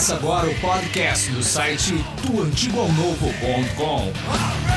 Começa agora o podcast do site doantigoalnovo.com.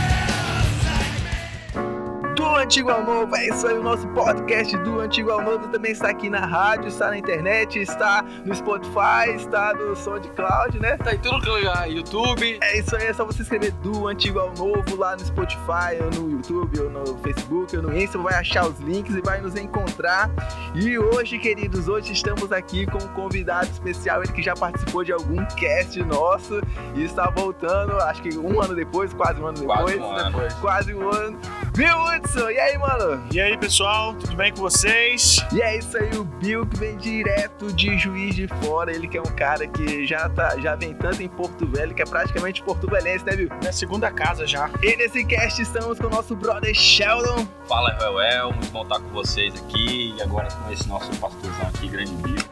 Antigo ao Novo, é isso aí, o nosso podcast do Antigo ao Novo também está aqui na rádio, está na internet, está no Spotify, está no SoundCloud, né? Tá em tudo que é lugar, YouTube. É isso aí, é só você escrever do Antigo ao Novo lá no Spotify, ou no YouTube, ou no Facebook, ou no Insta, vai achar os links e vai nos encontrar. E hoje, queridos, hoje estamos aqui com um convidado especial, ele que já participou de algum cast nosso e está voltando, acho que um ano depois, quase um ano Quase depois. um ano. depois, Quase um ano. Bill Hudson, e aí, mano? E aí, pessoal, tudo bem com vocês? E é isso aí, o Bill que vem direto de Juiz de Fora, ele que é um cara que já, tá, já vem tanto em Porto Velho, que é praticamente porto-velhense, né, Bill? Minha segunda casa já. E nesse cast estamos com o nosso brother Sheldon. Fala, Roel, muito bom estar com vocês aqui. E agora com esse nosso pastorzão aqui, grande Bill.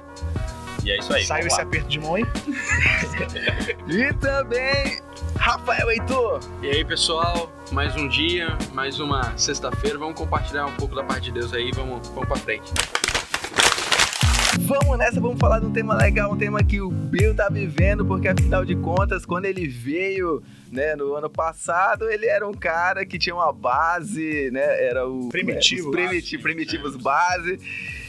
E é isso aí. Saiu esse lá. aperto de mão aí. E também Rafael Heitor. E aí, pessoal, mais um dia, mais uma sexta-feira. Vamos compartilhar um pouco da parte de Deus aí, vamos, vamos pra frente. Vamos nessa, vamos falar de um tema legal, um tema que o Bill tá vivendo, porque afinal de contas, quando ele veio, né, no ano passado, ele era um cara que tinha uma base, né, era o Primitivo. os primiti- primitivos base.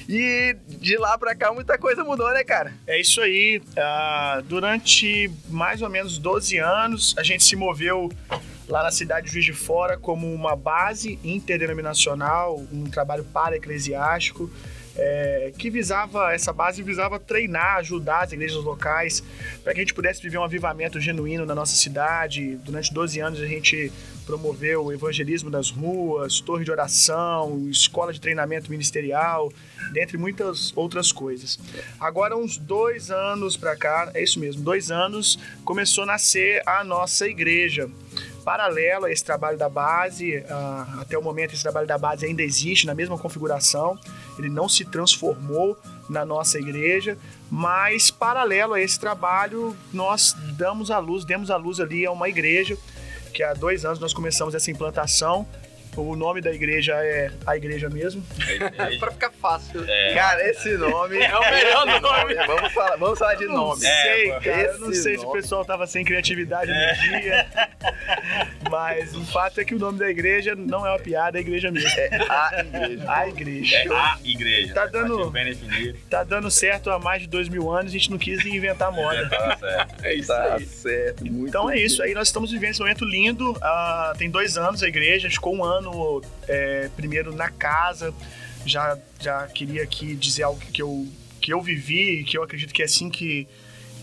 E de lá pra cá muita coisa mudou, né, cara? É isso aí. ah, durante mais ou menos 12 anos, a gente se moveu lá na cidade de Juiz de Fora como uma base interdenominacional, um trabalho para-eclesiástico, é, que visava, essa base visava treinar, ajudar as igrejas locais para que a gente pudesse viver um avivamento genuíno na nossa cidade. Durante 12 anos a gente promoveu o evangelismo das ruas, torre de oração, escola de treinamento ministerial, dentre muitas outras coisas. Agora, uns dois anos para cá, é isso mesmo, dois anos, começou a nascer a nossa igreja. Paralelo a esse trabalho da base, ah, até o momento esse trabalho da base ainda existe na mesma configuração, ele não se transformou na nossa igreja, mas paralelo a esse trabalho, nós damos a luz, demos a luz ali a uma igreja, que há dois anos nós começamos essa implantação. O nome da igreja é a igreja mesmo. É, Pra ficar fácil. é, Cara, esse nome É o melhor esse nome. Vamos falar, vamos falar de Não nome. sei, É, cara. Eu não sei se o pessoal tava sem criatividade no dia. Mas o fato é que o nome da igreja não é uma piada, é a igreja mesmo. É a igreja. A igreja. é a igreja. Tá né? dando-. Tá dando certo há mais de dois mil anos, a gente não quis inventar moda. Tá certo. É isso Tá aí. certo, muito Então é isso, aí nós estamos vivendo esse momento lindo. ah, tem dois anos a igreja, ficou um ano é, primeiro na casa. Já, já queria aqui dizer algo que eu, que eu vivi e que eu acredito que é assim que,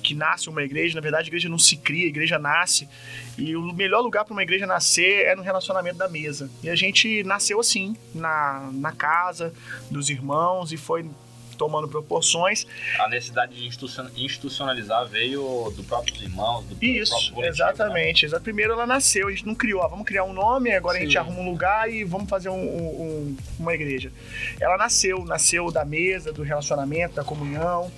que nasce uma igreja. Na verdade, a igreja não se cria, a igreja nasce. E o melhor lugar para uma igreja nascer é no relacionamento da mesa. E a gente nasceu assim, na, na casa dos irmãos, e foi tomando proporções. A necessidade de institucion- institucionalizar veio do próprios irmãos, do Isso, próprio coletivo, né? exatamente. Exa- Primeiro ela nasceu, a gente não criou, ah, vamos criar um nome, agora a gente Sim. arruma um lugar e vamos fazer um- um- uma igreja. Ela nasceu, nasceu da mesa, do relacionamento, da comunhão.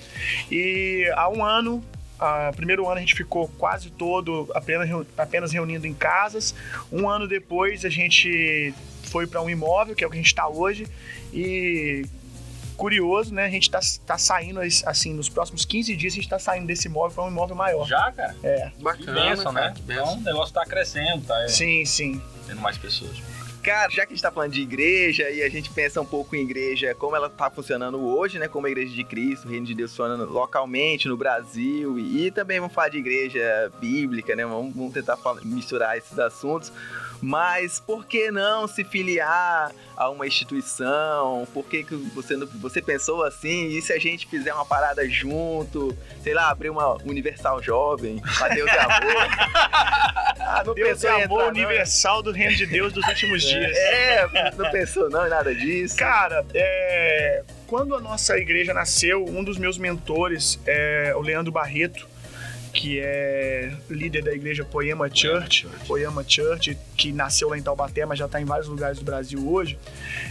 E há um ano, ah, primeiro ano a gente ficou quase todo apenas, apenas reunindo em casas. Um ano depois a gente foi para um imóvel, que é o que a gente está hoje, e curioso, né? A gente tá, tá saindo, assim, nos próximos 15 dias a gente tá saindo desse imóvel para um imóvel maior. Já, cara? É, Que Bacana, bênção, cara, né? que Então o negócio tá crescendo, tá sim, sim. tendo mais pessoas. Cara, já que a gente tá falando de igreja e a gente pensa um pouco em igreja, como ela tá funcionando hoje, né? Como a igreja de Cristo, o reino de Deus funcionando localmente no Brasil e, e também vamos falar de igreja bíblica, né? Vamos, vamos tentar fala- misturar esses assuntos. Mas por que não se filiar a uma instituição? Por que, que você, não- você pensou assim? E se a gente fizer uma parada junto? Sei lá, abrir uma Universal Jovem, Mateus e Amor? ah, não Deus pensou é em amor entrar, não, universal do reino de Deus dos últimos dias. é, não pensou não em nada disso. Cara, é, quando a nossa igreja nasceu, um dos meus mentores é o Leandro Barreto, que é líder da igreja Poema Church, Poema Church, que nasceu lá em Taubaté, mas já está em vários lugares do Brasil hoje.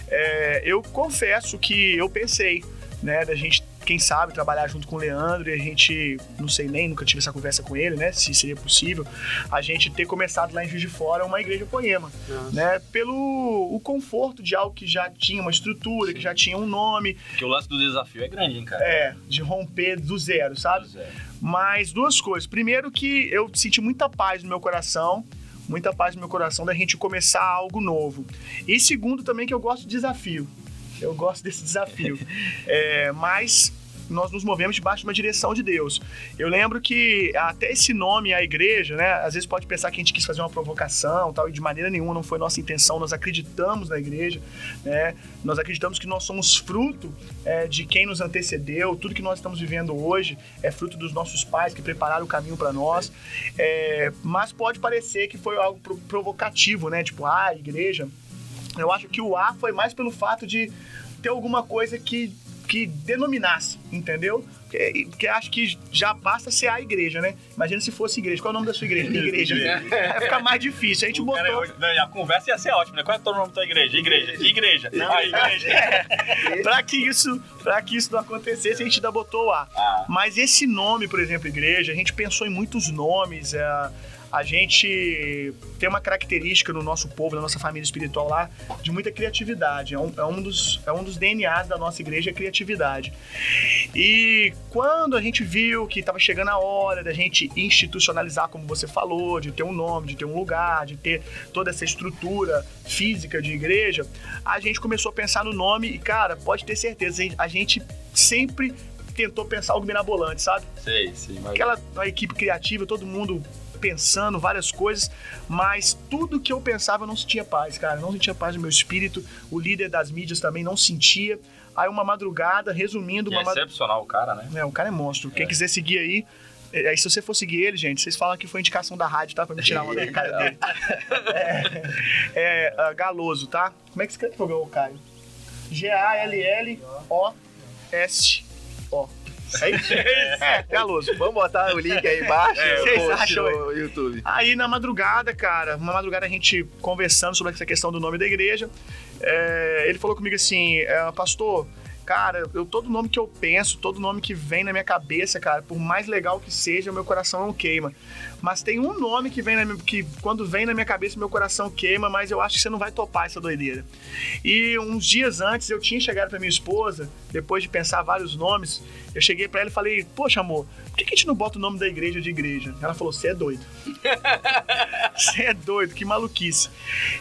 É, eu confesso que eu pensei, né, da gente quem sabe, trabalhar junto com o Leandro e a gente, não sei nem, nunca tive essa conversa com ele, né? Se seria possível, a gente ter começado lá em Juiz de Fora uma igreja poema, Nossa. né? Pelo o conforto de algo que já tinha uma estrutura, que já tinha um nome, Porque o lance do desafio é grande, hein, cara? é, de romper do zero, sabe? Pois é. Mas duas coisas. Primeiro que eu senti muita paz no meu coração, muita paz no meu coração da gente começar algo novo. E segundo também que eu gosto de desafio. Eu gosto desse desafio. É, mas nós nos movemos debaixo de uma direção de Deus. Eu lembro que até esse nome, a igreja, né? Às vezes pode pensar que a gente quis fazer uma provocação, tal, e de maneira nenhuma não foi nossa intenção. Nós acreditamos na igreja, né? Nós acreditamos que nós somos fruto é, de quem nos antecedeu. Tudo que nós estamos vivendo hoje é fruto dos nossos pais que prepararam o caminho para nós. É, mas pode parecer que foi algo pro- provocativo, né? Tipo, ah, igreja. Eu acho que o A foi mais pelo fato de ter alguma coisa que, que denominasse, entendeu? Porque, porque acho que já basta ser a igreja, né? Imagina se fosse igreja. Qual é o nome da sua igreja? Igreja. Vai ficar mais difícil. A gente O botou. cara, hoje- não, a conversa ia ser ótima, né? Qual é o nome da tua igreja? Igreja. Igreja. Ah, igreja. É, pra que isso, para que isso não acontecesse, a gente ainda botou o A. Ah, Mas esse nome, por exemplo, igreja, a gente pensou em muitos nomes. é, a gente tem uma característica no nosso povo, na nossa família espiritual lá, de muita criatividade. É um, é um dos, é um dos DNAs da nossa igreja, a criatividade. E quando a gente viu que estava chegando a hora da gente institucionalizar, como você falou, de ter um nome, de ter um lugar, de ter toda essa estrutura física de igreja, a gente começou a pensar no nome e, cara, pode ter certeza, a gente sempre tentou pensar algo mirabolante, sabe? sei, sei. Mas... Aquela equipe criativa, todo mundo pensando várias coisas, mas tudo que eu pensava eu não sentia paz, cara. Eu não sentia paz no meu espírito. O líder das mídias também não sentia. Aí uma madrugada, resumindo, E uma é madrugada. excepcional o cara, né? É, o cara é monstro. Quem quiser seguir aí. é, Aí, se você for seguir ele, gente, vocês falam que foi indicação da rádio, tá? Pra me tirar uma da cara dele. É, é, ah, Galoso, tá? Como é que escreve o Caio? G-A-L-L-O-S-O. É isso? É. Vamos botar o link aí embaixo É, vocês acham no YouTube. Aí na madrugada, cara, uma madrugada a gente conversando sobre essa questão do nome da igreja, é, ele falou comigo assim, é, pastor, cara, eu, todo nome que eu penso, todo nome que vem na minha cabeça, cara, por mais legal que seja, meu coração não queima. Mas tem um nome que vem na minha, que quando vem na minha cabeça, meu coração queima, mas eu acho que você não vai topar essa doideira. E uns dias antes eu tinha chegado pra minha esposa, depois de pensar vários nomes, eu cheguei pra ela e falei: "Poxa, amor, por que a gente não bota o nome da igreja de igreja?" Ela falou: "Você é doido." Você é doido, que maluquice.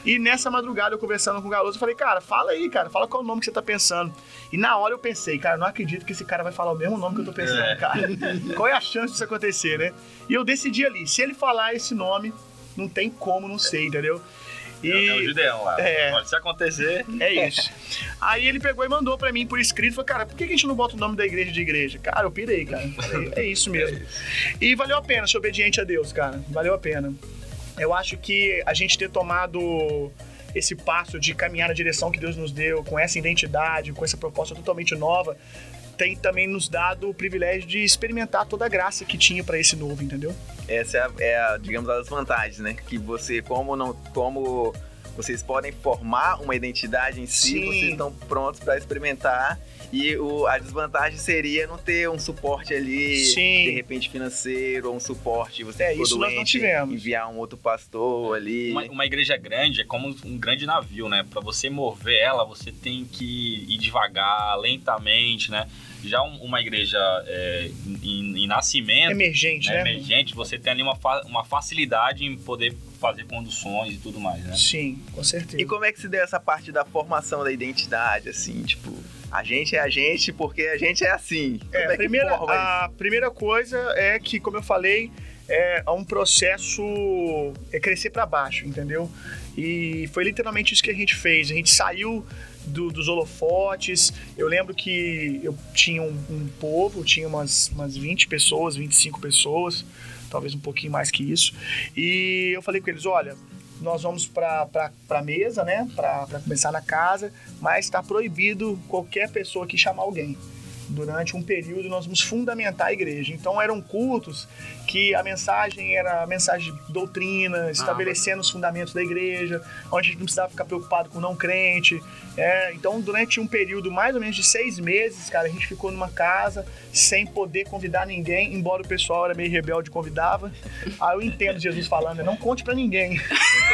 E nessa madrugada, eu conversando com o Galoso, eu falei, cara, fala aí, cara, fala qual é o nome que você tá pensando. E na hora eu pensei, cara, não acredito que esse cara vai falar o mesmo nome que eu tô pensando, É. cara. Qual é a chance disso acontecer, né? E eu decidi ali, se ele falar esse nome, não tem como não ser, entendeu? E É o Gideão lá. É. Olha, se acontecer. é isso. Aí ele pegou e mandou pra mim por escrito, falou, cara, por que a gente não bota o nome da igreja de igreja? Cara, eu pirei, cara. Falei, É isso mesmo. E valeu a pena ser obediente a Deus, cara. Valeu a pena. Eu acho que a gente ter tomado esse passo de caminhar na direção que Deus nos deu, com essa identidade, com essa proposta totalmente nova, tem também nos dado o privilégio de experimentar toda a graça que tinha pra esse novo, entendeu? Essa é, a, é a, digamos, as vantagens, né? Que você, como não, como vocês podem formar uma identidade em si, Sim. vocês estão prontos para experimentar. E o, a desvantagem seria não ter um suporte ali, Sim. de repente financeiro, ou um suporte, você É, isso nós não doente, tivemos. enviar um outro pastor ali. Uma, uma igreja grande é como um grande navio, né? Pra você mover ela, você tem que ir devagar, lentamente, né? Já um- uma igreja é, em, em nascimento, Emergente, né, né? emergente, você tem ali uma, fa- uma facilidade em poder fazer conduções e tudo mais, né? Sim, com certeza. E como é que se deu essa parte da formação da identidade, assim, tipo, a gente é a gente porque a gente é assim. É, é a, primeira, a primeira coisa é que, como eu falei, é um processo é crescer para baixo, entendeu? E foi literalmente isso que a gente fez. A gente saiu do- dos holofotes. Eu lembro que eu tinha um, um povo, tinha umas, umas 20 pessoas, 25 pessoas, talvez um pouquinho mais que isso. E eu falei com eles: olha, nós vamos para a mesa, né? Para começar na casa, mas está proibido qualquer pessoa aqui chamar alguém. durante um período nós vamos fundamentar a igreja. Então eram cultos que a mensagem era a mensagem de doutrina, estabelecendo os fundamentos da igreja, onde a gente não precisava ficar preocupado com não crente. É, então durante um período mais ou menos de seis meses, cara, a gente ficou numa casa sem poder convidar ninguém, embora o pessoal era meio rebelde e convidava. Aí eu entendo Jesus falando, não conte para ninguém.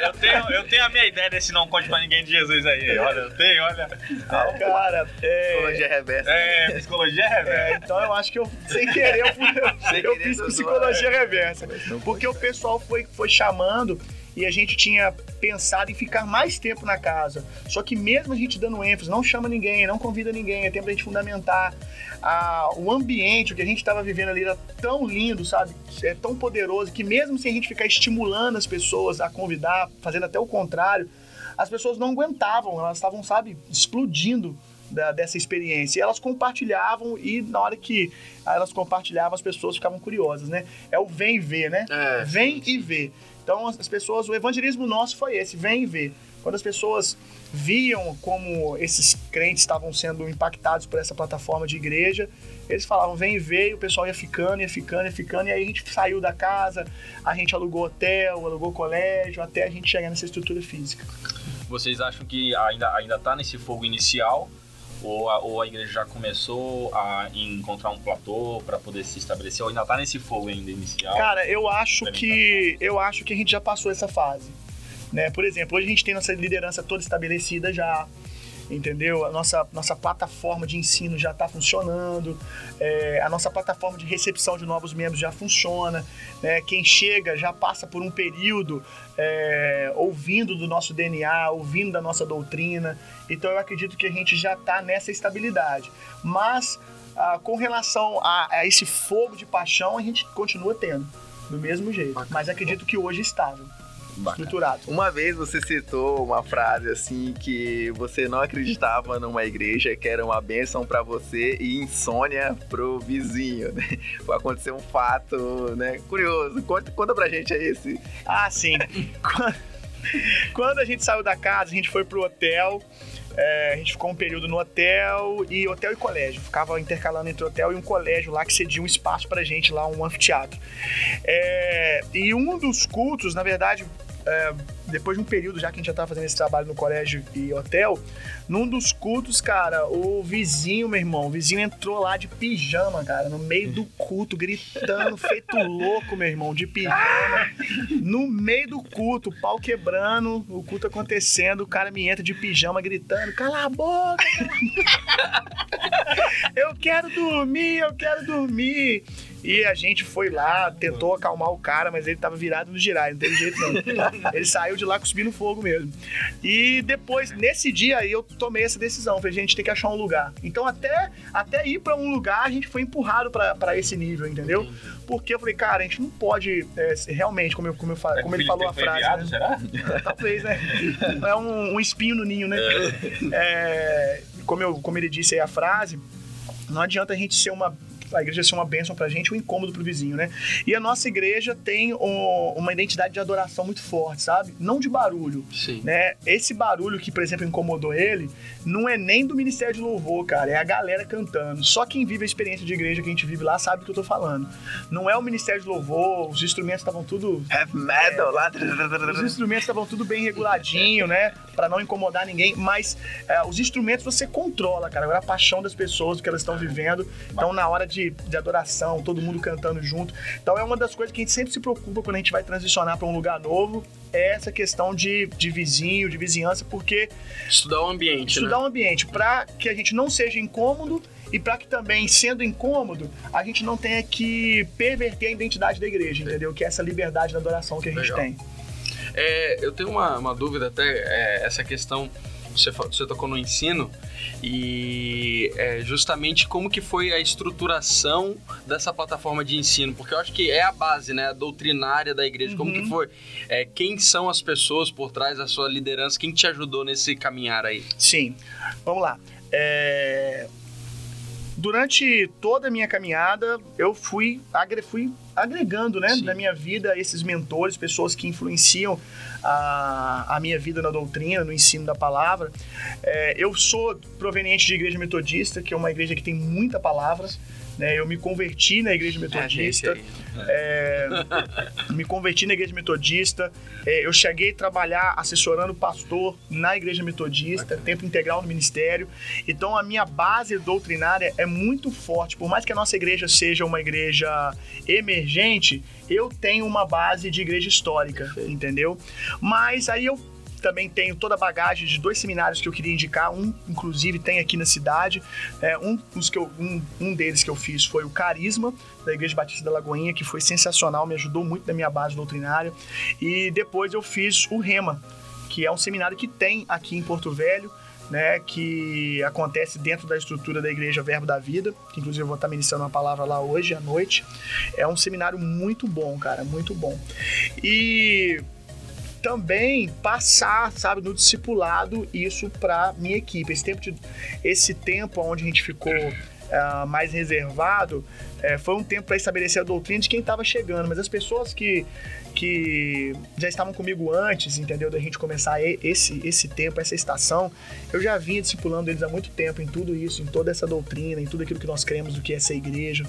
eu, tenho, eu tenho a minha ideia desse não conte pra ninguém de Jesus aí. Olha, eu tenho, olha. Cara, é... Psicologia reversa. É, psicologia reversa. É, então eu acho que eu, sem querer, eu, eu, eu fiz psicologia reversa. Porque o pessoal foi, foi chamando e a gente tinha pensado em ficar mais tempo na casa. Só que mesmo a gente dando ênfase, não chama ninguém, não convida ninguém, é tempo da gente fundamentar. Ah, o ambiente, o que a gente estava vivendo ali era tão lindo, sabe? É tão poderoso que mesmo sem a gente ficar estimulando as pessoas a convidar, fazendo até o contrário, as pessoas não aguentavam, elas estavam, sabe, explodindo da, dessa experiência. E elas compartilhavam e na hora que elas compartilhavam, as pessoas ficavam curiosas, né? É o vem e vê, né? É, vem e vê. Então as pessoas, o evangelismo nosso foi esse, vem vê. Quando as pessoas viam como esses crentes estavam sendo impactados por essa plataforma de igreja, eles falavam, vem vê, e o pessoal ia ficando, ia ficando, ia ficando, e aí a gente saiu da casa, a gente alugou hotel, alugou colégio, até a gente chegar nessa estrutura física. Vocês acham que ainda, ainda tá nesse fogo inicial? Ou a, ou a igreja já começou a encontrar um platô para poder se estabelecer? Ou ainda tá nesse fogo ainda inicial? Cara, eu acho que eu acho que a gente já passou essa fase. Né? Por exemplo, hoje a gente tem nossa liderança toda estabelecida já, entendeu? A nossa, nossa plataforma de ensino já está funcionando, é, a nossa plataforma de recepção de novos membros já funciona, né? quem chega já passa por um período é, ouvindo do nosso DNA, ouvindo da nossa doutrina, então eu acredito que a gente já está nessa estabilidade. Mas ah, com relação a, a, esse fogo de paixão, a gente continua tendo, do mesmo jeito, mas acredito que hoje estável. Bacana. estruturado. Uma vez você citou uma frase assim que você não acreditava numa igreja que era uma bênção para você e insônia pro vizinho. Né? Aconteceu um fato, né? Curioso. Conta, conta pra gente aí esse. Ah, sim. Quando a gente saiu da casa, a gente foi pro hotel. É, a gente ficou um período no hotel e hotel e colégio. Ficava intercalando entre hotel e um colégio lá que cedia um espaço pra gente lá, um anfiteatro. É, e um dos cultos, na verdade, é, depois de um período já que a gente já tava fazendo esse trabalho no colégio e hotel, num dos cultos, cara, o vizinho, meu irmão, o vizinho entrou lá de pijama, cara, no meio do culto, gritando, feito louco, meu irmão, de pijama. No meio do culto, o pau quebrando, o culto acontecendo, o cara me entra de pijama gritando: cala a boca! eu quero dormir, eu quero dormir. E a gente foi lá, tentou acalmar o cara, mas ele tava virado no girar, não teve jeito não. Ele saiu de lá cuspindo fogo mesmo. E depois, nesse dia aí, eu tomei essa decisão. Falei, gente, tem que achar um lugar. Então, até, até ir para um lugar, a gente foi empurrado para esse nível, entendeu? Porque eu falei, cara, a gente não pode é, realmente, como, eu, como, eu, é como ele falou a frase. Viado, né? será? Talvez, né? É um, um espinho no ninho, né? É. É, como, eu, como ele disse aí a frase, não adianta a gente ser uma a igreja ser uma bênção pra gente, um incômodo pro vizinho, né? E a nossa igreja tem uma identidade de adoração muito forte, sabe? Não de barulho. Sim. Né? Esse barulho que, por exemplo, incomodou ele, não é nem do Ministério de Louvor, cara, é a galera cantando. Só quem vive a experiência de igreja que a gente vive lá sabe do que eu tô falando. Não é o Ministério de Louvor, os instrumentos estavam tudo. Heavy metal é, lá. Os instrumentos estavam tudo bem reguladinho, né? Pra não incomodar ninguém, mas é, os instrumentos você controla, cara. Agora a paixão das pessoas, o que elas estão vivendo. Então, na hora de de, adoração, todo mundo cantando junto. Então é uma das coisas que a gente sempre se preocupa quando a gente vai transicionar para um lugar novo, é essa questão de, de vizinho, de vizinhança, porque. Estudar o ambiente. Estudar né? o ambiente, para que a gente não seja incômodo e para que também, sendo incômodo, a gente não tenha que perverter a identidade da igreja, entendeu? Que é essa liberdade da adoração que a gente Legal. tem. É, eu tenho uma, uma dúvida até, é, essa questão você, você tocou no ensino e é justamente como que foi a estruturação dessa plataforma de ensino, porque eu acho que é a base, né, a doutrinária da igreja, uhum. como que uhum. foi, é, quem são as pessoas por trás da sua liderança, quem te ajudou nesse caminhar aí? Sim, vamos lá. É durante toda a minha caminhada, eu fui, agre, fui agregando né, na minha vida esses mentores, pessoas que influenciam a, a minha vida na doutrina, no ensino da palavra. É, eu sou proveniente de igreja metodista, que é uma igreja que tem muita palavra. Né? Eu me converti na igreja metodista. É, me converti na igreja metodista. É, eu cheguei a trabalhar assessorando pastor na igreja metodista, tempo integral no ministério. Então a minha base doutrinária é muito forte. Por mais que a nossa igreja seja uma igreja emergente, eu tenho uma base de igreja histórica, entendeu? Mas aí eu também tenho toda a bagagem de dois seminários que eu queria indicar. Um, inclusive, tem aqui na cidade. É, um, que eu, um, um deles que eu fiz foi o Carisma, da Igreja Batista da Lagoinha, que foi sensacional, me ajudou muito na minha base doutrinária. E depois eu fiz o Rema, que é um seminário que tem aqui em Porto Velho. Né, que acontece dentro da estrutura da Igreja Verbo da Vida, que inclusive eu vou estar ministrando uma palavra lá hoje à noite. É um seminário muito bom, cara, muito bom. E também passar, sabe, no discipulado isso para minha equipe. Esse tempo, de, esse tempo onde a gente ficou uh, mais reservado uh, foi um tempo para estabelecer a doutrina de quem estava chegando, mas as pessoas que, que já estavam comigo antes, entendeu, da gente começar esse, esse tempo, essa estação, eu já vinha discipulando eles há muito tempo em tudo isso, em toda essa doutrina, em tudo aquilo que nós cremos do que é ser igreja.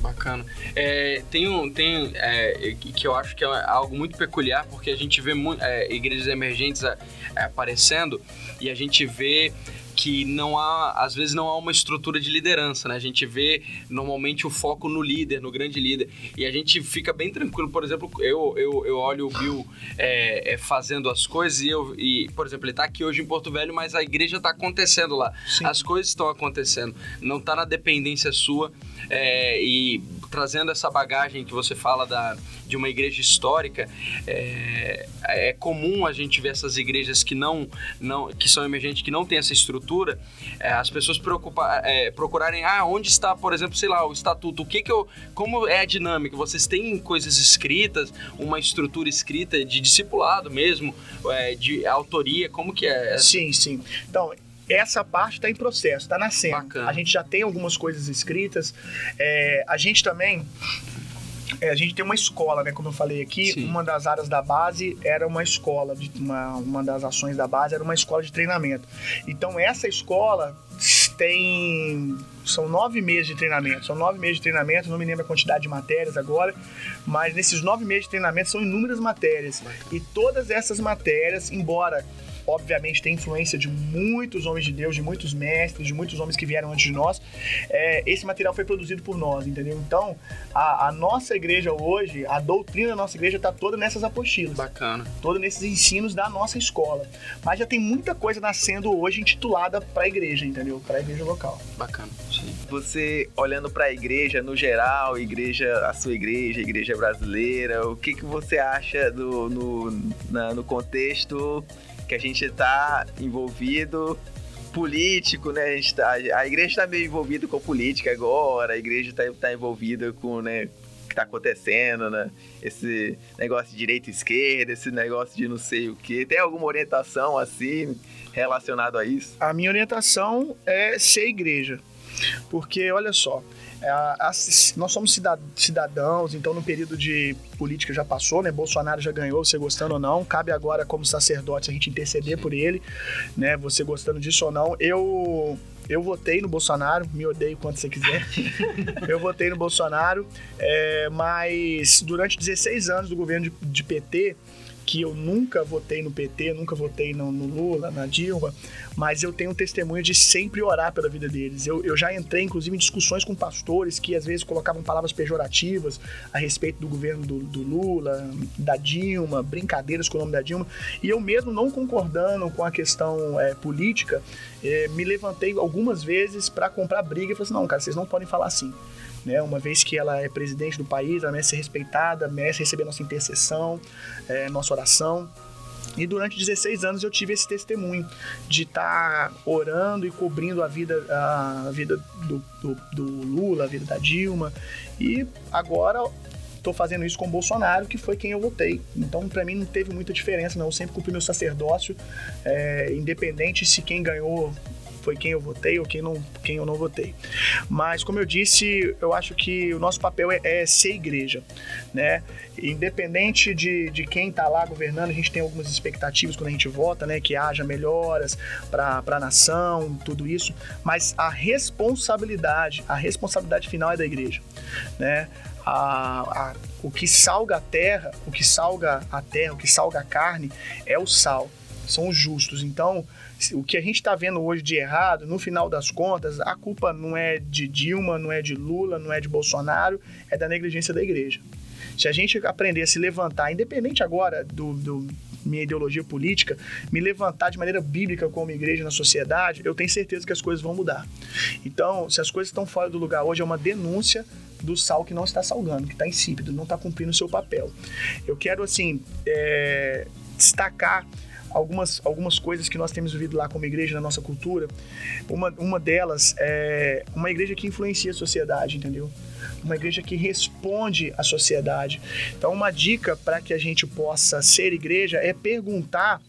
Bacana. É, tem um, tem, é, que eu acho que é algo muito peculiar, porque a gente vê é, igrejas emergentes é, aparecendo e a gente vê que não há, às vezes não há uma estrutura de liderança, né? A gente vê normalmente o foco no líder, no grande líder, e a gente fica bem tranquilo. Por exemplo, eu, eu, eu olho o Bill é, é, fazendo as coisas e, eu, e, por exemplo, ele está aqui hoje em Porto Velho, mas a igreja está acontecendo lá. Sim. As coisas estão acontecendo, não está na dependência sua é, e trazendo essa bagagem que você fala da, de uma igreja histórica, é, é comum a gente ver essas igrejas que não, não que são emergentes, que não têm essa estrutura, é, as pessoas é, procurarem, ah, onde está, por exemplo, sei lá, o estatuto, o que que eu, como é a dinâmica? Vocês têm coisas escritas, uma estrutura escrita de discipulado mesmo, é, de autoria, como que é? Sim, sim. Então, essa parte está em processo, está nascendo. Bacana. A gente já tem algumas coisas escritas. É, a gente também é, a gente tem uma escola, né? Como eu falei aqui, Sim. uma das áreas da base era uma escola, de, uma, uma das ações da base era uma escola de treinamento. Então essa escola tem. São nove meses de treinamento. São nove meses de treinamento, não me lembro a quantidade de matérias agora, mas nesses nove meses de treinamento são inúmeras matérias. E todas essas matérias, embora obviamente tem influência de muitos homens de Deus, de muitos mestres, de muitos homens que vieram antes de nós. É, esse material foi produzido por nós, entendeu? Então, a, a nossa igreja hoje, a doutrina da nossa igreja está toda nessas apostilas. Bacana. Toda nesses ensinos da nossa escola. Mas já tem muita coisa nascendo hoje intitulada para a igreja, entendeu? Para a igreja local. Bacana. Sim. Você olhando para a igreja no geral, igreja, a sua igreja, a igreja brasileira, o que, que você acha do, no, na, no contexto que a gente está envolvido político, né? A, gente tá, a igreja está meio envolvida com política agora, a igreja está tá envolvida com, né? Que está acontecendo, né? Esse negócio de direita e esquerda, esse negócio de não sei o que. Tem alguma orientação assim relacionado a isso? A minha orientação é ser igreja. Porque, olha só, nós somos cidadãos, então no período de política já passou, né? Bolsonaro já ganhou, você gostando ou não. Cabe agora, como sacerdote, a gente interceder por ele, né? Você gostando disso ou não. Eu eu votei no Bolsonaro, me odeio quanto você quiser. eu votei no Bolsonaro, é, mas durante 16 anos do governo de, de PT, que eu nunca votei no PT, nunca votei no, no, Lula, na Dilma, mas eu tenho testemunho de sempre orar pela vida deles. Eu, eu já entrei, inclusive, em discussões com pastores que às vezes colocavam palavras pejorativas a respeito do governo do, do Lula, da Dilma, brincadeiras com o nome da Dilma, e eu mesmo não concordando com a questão é, política, é, me levantei algumas vezes para comprar briga e falei assim: não, cara, vocês não podem falar assim né? Uma vez que ela é presidente do país, ela merece ser respeitada, merece receber nossa intercessão, é, nossa oração. E durante 16 anos eu tive esse testemunho de estar tá orando e cobrindo a vida, a vida do, do, do Lula, a vida da Dilma. E agora estou fazendo isso com o Bolsonaro, que foi quem eu votei. Então, para mim, não teve muita diferença, não. Eu sempre cumpri meu sacerdócio, é, independente se quem ganhou foi quem eu votei ou quem, não, quem eu não votei. Mas, como eu disse, eu acho que o nosso papel é, é ser igreja, né? Independente de, de quem está lá governando, a gente tem algumas expectativas quando a gente vota, né? Que haja melhoras para a nação, tudo isso. Mas a responsabilidade, a responsabilidade final é da igreja, né? A, a, o que salga a terra, o que salga a terra, o que salga a carne é o sal, são os justos. Então, o que a gente está vendo hoje de errado, no final das contas, a culpa não é de Dilma, não é de Lula, não é de Bolsonaro, é da negligência da igreja. Se a gente aprender a se levantar, independente agora do, do minha ideologia política, me levantar de maneira bíblica como igreja na sociedade, eu tenho certeza que as coisas vão mudar. Então, se as coisas estão fora do lugar hoje, é uma denúncia do sal que não está salgando, que está insípido, não está cumprindo o seu papel. Eu quero, assim, é, destacar algumas, algumas coisas que nós temos vivido lá como igreja na nossa cultura. Uma, uma delas é uma igreja que influencia a sociedade, entendeu? Uma igreja que responde à sociedade. Então, uma dica para que a gente possa ser igreja é perguntar,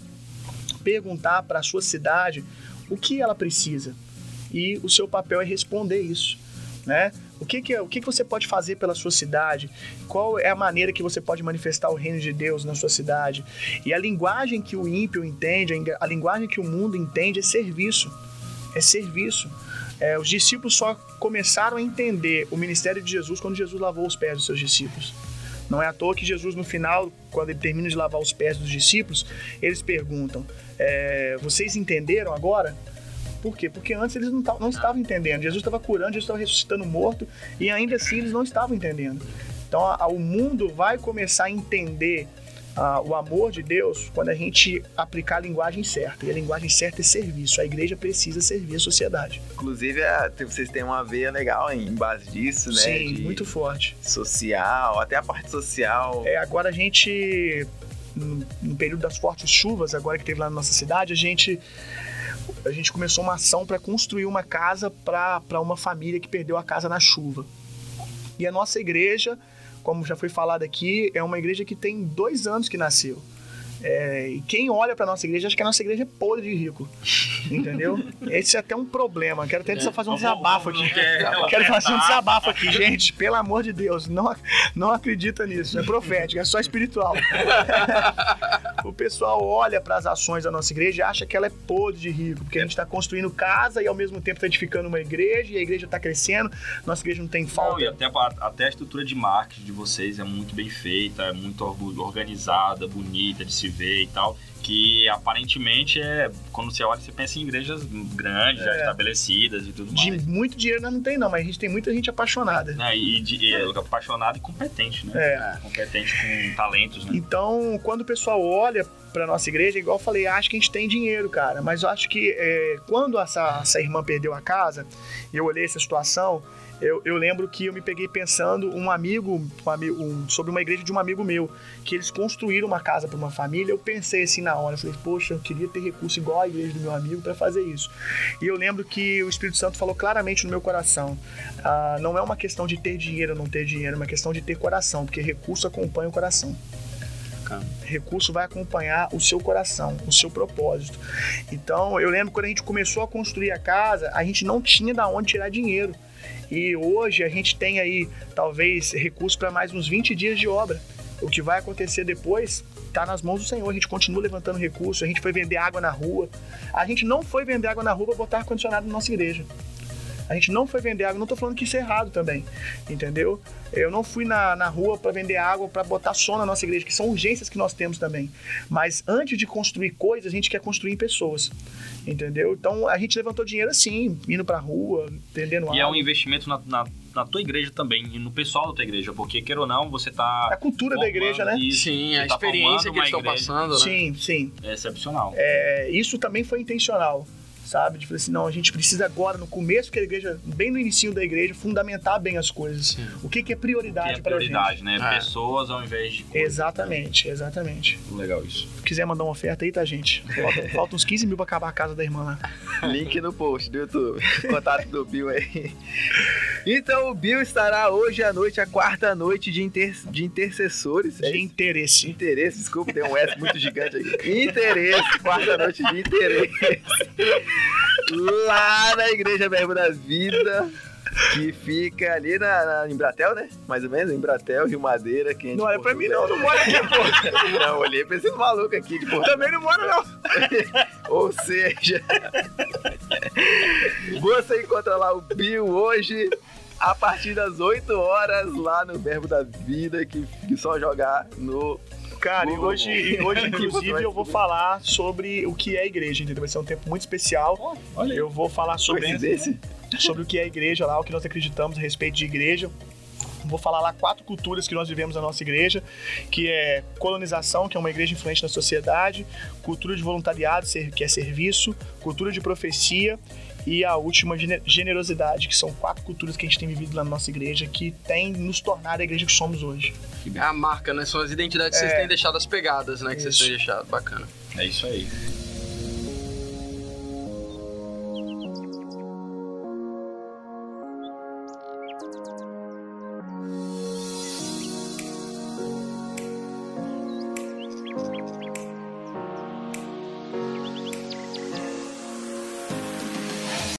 perguntar para a sua cidade o que ela precisa. E o seu papel é responder isso, né? O que, que, o que, que você pode fazer pela sua cidade? Qual é a maneira que você pode manifestar o reino de Deus na sua cidade? E a linguagem que o ímpio entende, a linguagem que o mundo entende é serviço. É serviço. É, os discípulos só começaram a entender o ministério de Jesus quando Jesus lavou os pés dos seus discípulos. Não é à toa que Jesus, no final, quando ele termina de lavar os pés dos discípulos, eles perguntam: é, Vocês entenderam agora? Por quê? Porque antes eles não, não estavam entendendo. Jesus estava curando, Jesus estava ressuscitando morto e ainda assim eles não estavam entendendo. Então a, a, o mundo vai começar a entender a, o amor de Deus quando a gente aplicar a linguagem certa. E a linguagem certa é serviço. A igreja precisa servir a sociedade. Inclusive, é, vocês têm uma veia legal em base disso, né? Sim, de muito forte. Social, até a parte social. É, agora a gente, no, no período das fortes chuvas, agora que teve lá na nossa cidade, a gente a gente começou uma ação para construir uma casa para uma família que perdeu a casa na chuva. E a nossa igreja, como já foi falado aqui, é uma igreja que tem dois anos que nasceu. É, e quem olha para nossa igreja acha que a nossa igreja é podre de rico. Entendeu? Esse é até um problema. Quero até é, fazer um desabafo aqui. Quero fazer um desabafo aqui, gente. Pelo amor de Deus, não, não acredita nisso. É profético, é só espiritual. o pessoal olha para as ações da nossa igreja e acha que ela é podre de rico, porque a gente está construindo casa e ao mesmo tempo está edificando uma igreja e a igreja está crescendo. Nossa igreja não tem falta. Não, e até, até a estrutura de marketing de vocês é muito bem feita, é muito organizada, bonita de se ver e tal que aparentemente é quando você olha você pensa em igrejas grandes, é. já estabelecidas e tudo mais. De muito dinheiro não tem não, mas a gente tem muita gente apaixonada. É, e, de, e apaixonada e competente, né? É. Competente com talentos, né? Então, quando o pessoal olha para nossa igreja, igual eu falei, acho que a gente tem dinheiro, cara. Mas eu acho que é, quando essa, essa irmã perdeu a casa, eu olhei essa situação, eu, eu lembro que eu me peguei pensando um amigo, um um, sobre uma igreja de um amigo meu, que eles construíram uma casa para uma família. Eu pensei assim na hora, eu falei, poxa, eu queria ter recurso igual a igreja do meu amigo para fazer isso. E eu lembro que o Espírito Santo falou claramente no meu coração: ah, não é uma questão de ter dinheiro ou não ter dinheiro, é uma questão de ter coração, porque recurso acompanha o coração. Recurso vai acompanhar o seu coração, o seu propósito. Então, eu lembro quando a gente começou a construir a casa, a gente não tinha da onde tirar dinheiro. E hoje a gente tem aí talvez recurso para mais uns 20 dias de obra. O que vai acontecer depois está nas mãos do Senhor. A gente continua levantando recursos, a gente foi vender água na rua. A gente não foi vender água na rua para botar ar-condicionado na nossa igreja. A gente não foi vender água, não estou falando que isso é errado também, entendeu? Eu não fui na, na rua para vender água, para botar som na nossa igreja, que são urgências que nós temos também. Mas antes de construir coisas, a gente quer construir em pessoas, entendeu? Então a gente levantou dinheiro assim, indo para a rua, vendendo água. E é um investimento na, na na tua igreja também e no pessoal da tua igreja, porque queira ou não, você tá. A cultura da igreja, né? Isso, sim, a tá experiência que eles estão passando, né? Sim, sim. É excepcional. É, isso também foi intencional sabe? De falar assim, não, a gente precisa agora, no começo que a igreja, bem no início da igreja, fundamentar bem as coisas. Sim. O que, que é prioridade para é prioridade, né? É. Pessoas ao invés de coisas. Exatamente, exatamente. Legal isso. Se quiser mandar uma oferta aí, tá, gente? Falta, falta uns 15 mil pra acabar a casa da irmã lá. Link no post do YouTube. Contato do Bill aí. Então o Bill estará hoje à noite, a quarta noite de, inter... de intercessores. É de interesse. Interesse, desculpa, tem um S muito gigante aqui. Interesse, quarta noite de interesse. lá na Igreja Verbo da Vida, que fica ali na, na, em Bratel, né? Mais ou menos, em Bratel, Rio Madeira. Que não olha pra mim não, não mora aqui, pô. Não, olhei pra esse maluco aqui Porto Também não mora não. Ou seja, você encontra lá o Bill hoje a partir das 8 horas lá no Verbo da Vida, que, que só jogar no Cara, e hoje, e hoje inclusive, eu vou falar sobre o que é igreja, entendeu? Vai ser um tempo muito especial. Olha. Eu vou falar sobre, desse. Sobre o que é a igreja lá, o que nós acreditamos a respeito de igreja. Vou falar lá quatro culturas que nós vivemos na nossa igreja, que é colonização, que é uma igreja influente na sociedade, cultura de voluntariado, que é serviço, cultura de profecia e a última, gene- generosidade, que são quatro culturas que a gente tem vivido lá na nossa igreja, que tem nos tornado a igreja que somos hoje. É a marca, né? São as identidades que É. vocês têm deixado, as pegadas, né? Que vocês têm deixado. Bacana. É isso aí.